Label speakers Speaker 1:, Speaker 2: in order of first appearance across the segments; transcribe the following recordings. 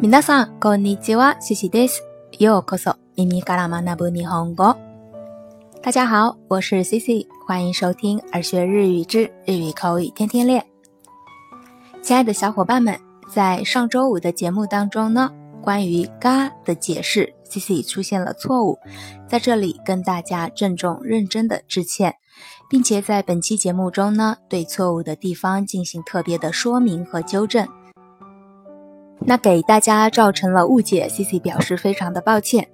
Speaker 1: 皆さんこんにちは、西西です。ようこそ耳から学ぶ日本語。大家好，我是 Cici，欢迎收听耳学日语之日语口语天天练。亲爱的小伙伴们，在上周五的节目当中呢，关于“嘎”的解释，Cici 出现了错误，在这里跟大家郑重认真的致歉，并且在本期节目中呢，对错误的地方进行特别的说明和纠正。 那给大家造成了误解，C C 表示非常的抱歉。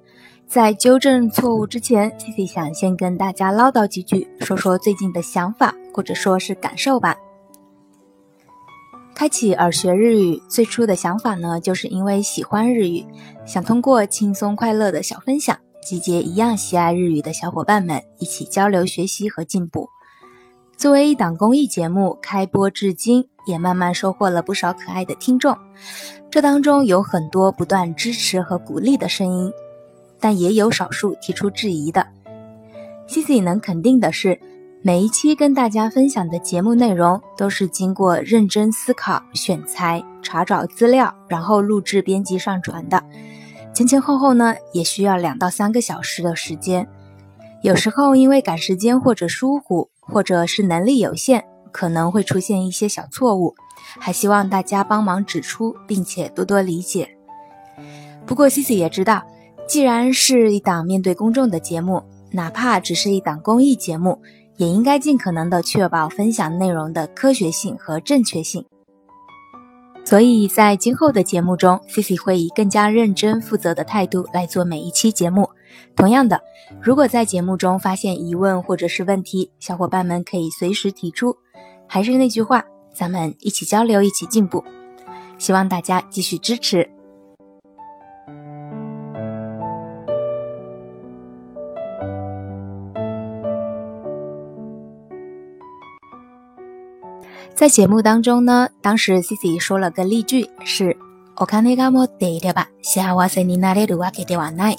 Speaker 1: 在纠正错误之前，C C 想先跟大家唠叨几句，说说最近的想法或者说是感受吧。开启耳学日语最初的想法呢，就是因为喜欢日语，想通过轻松快乐的小分享，集结一样喜爱日语的小伙伴们，一起交流学习和进步。作为一档公益节目，开播至今也慢慢收获了不少可爱的听众。这当中有很多不断支持和鼓励的声音，但也有少数提出质疑的。c c 能肯定的是，每一期跟大家分享的节目内容都是经过认真思考、选材、查找资料，然后录制、编辑、上传的。前前后后呢，也需要两到三个小时的时间。有时候因为赶时间或者疏忽，或者是能力有限，可能会出现一些小错误。还希望大家帮忙指出，并且多多理解。不过，Cici 也知道，既然是一档面对公众的节目，哪怕只是一档公益节目，也应该尽可能的确保分享内容的科学性和正确性。所以在今后的节目中，Cici 会以更加认真负责的态度来做每一期节目。同样的，如果在节目中发现疑问或者是问题，小伙伴们可以随时提出。还是那句话。咱们一起交流，一起进步。希望大家继续支持。在节目当中呢，当时 Cici 说了个例句是“お金が持っていれば幸せになれるわけではない”。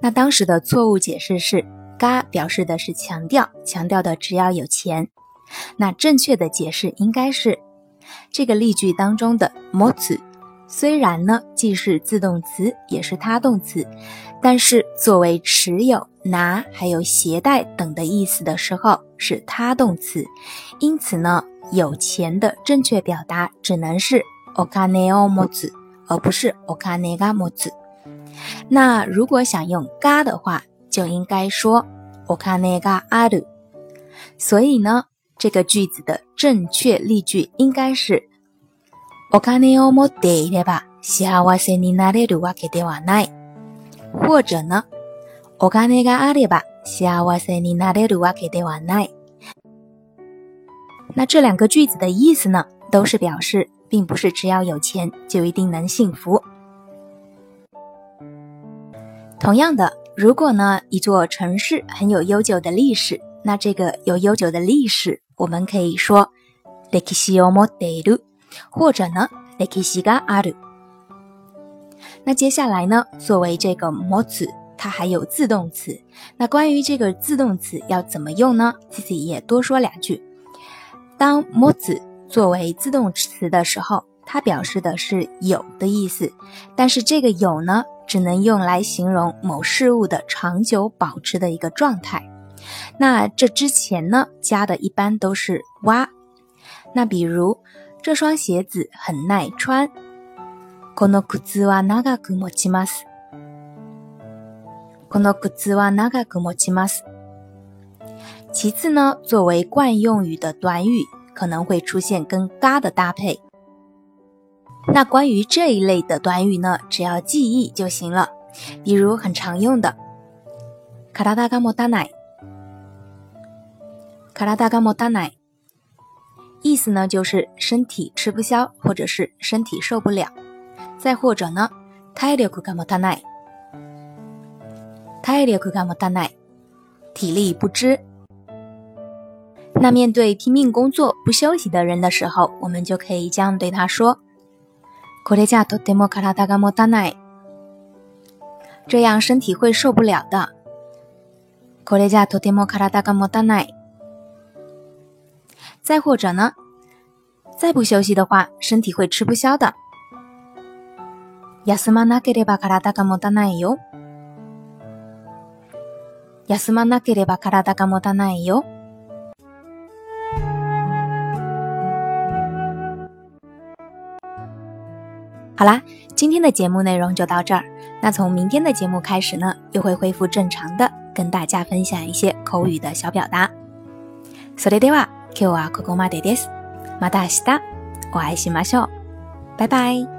Speaker 1: 那当时的错误解释是“が”表示的是强调，强调的只要有钱。那正确的解释应该是，这个例句当中的“持つ”虽然呢既是自动词也是他动词，但是作为持有、拿还有携带等的意思的时候是他动词，因此呢 有钱的正确表达只能是お金を持つ，而不是お金が持つ。那如果想用“が”的话，就应该说お金がある。所以呢。这个句子的正确例句应该是：お金を持っていれば幸せになれるわけではない。或者呢，お金があれば幸せになれるわけではない。 那这两个句子的意思呢，都是表示，并不是只要有钱就一定能幸福。同样的，如果呢，一座城市很有悠久的历史，那这个有悠久的历史。我们可以说歴史を持っている，或者呢歴史がある。那接下来呢，作为这个持つ，它还有自动词。那关于这个自动词要怎么用呢？Cici 也多说两句。 当持つ作为自动词的时候，它表示的是有的意思，但是这个有呢，只能用来形容某事物的长久保持的一个状态。那这之前呢，加的一般都是哇。那比如这双鞋子很耐穿。この靴は長く持ちます。この靴は長く持ちます。 其次呢，作为惯用语的短语可能会出现跟嘎的搭配。那关于这一类的短语呢，只要记忆就行了。比如很常用的，体が持たない。卡拉达嘎莫达奶，意思呢就是身体吃不消，或者是身体受不了。再或者呢，体力嘎莫达奶，体力嘎莫达奶，体力不支。 那面对拼命工作不休息的人的时候，我们就可以这样对他说：これじゃとても体が持たない。这样身体会受不了的。これじゃとても体が持たない。再或者呢，再不休息的话，身体会吃不消的。 休まなければ体が持たないよ。休まなければ体が持たないよ。 好啦，今天的节目内容就到这儿。那从明天的节目开始呢，又会恢复正常的，跟大家分享一些口语的小表达。それでは今日はここまでです。また明日お会いしましょう。拜拜。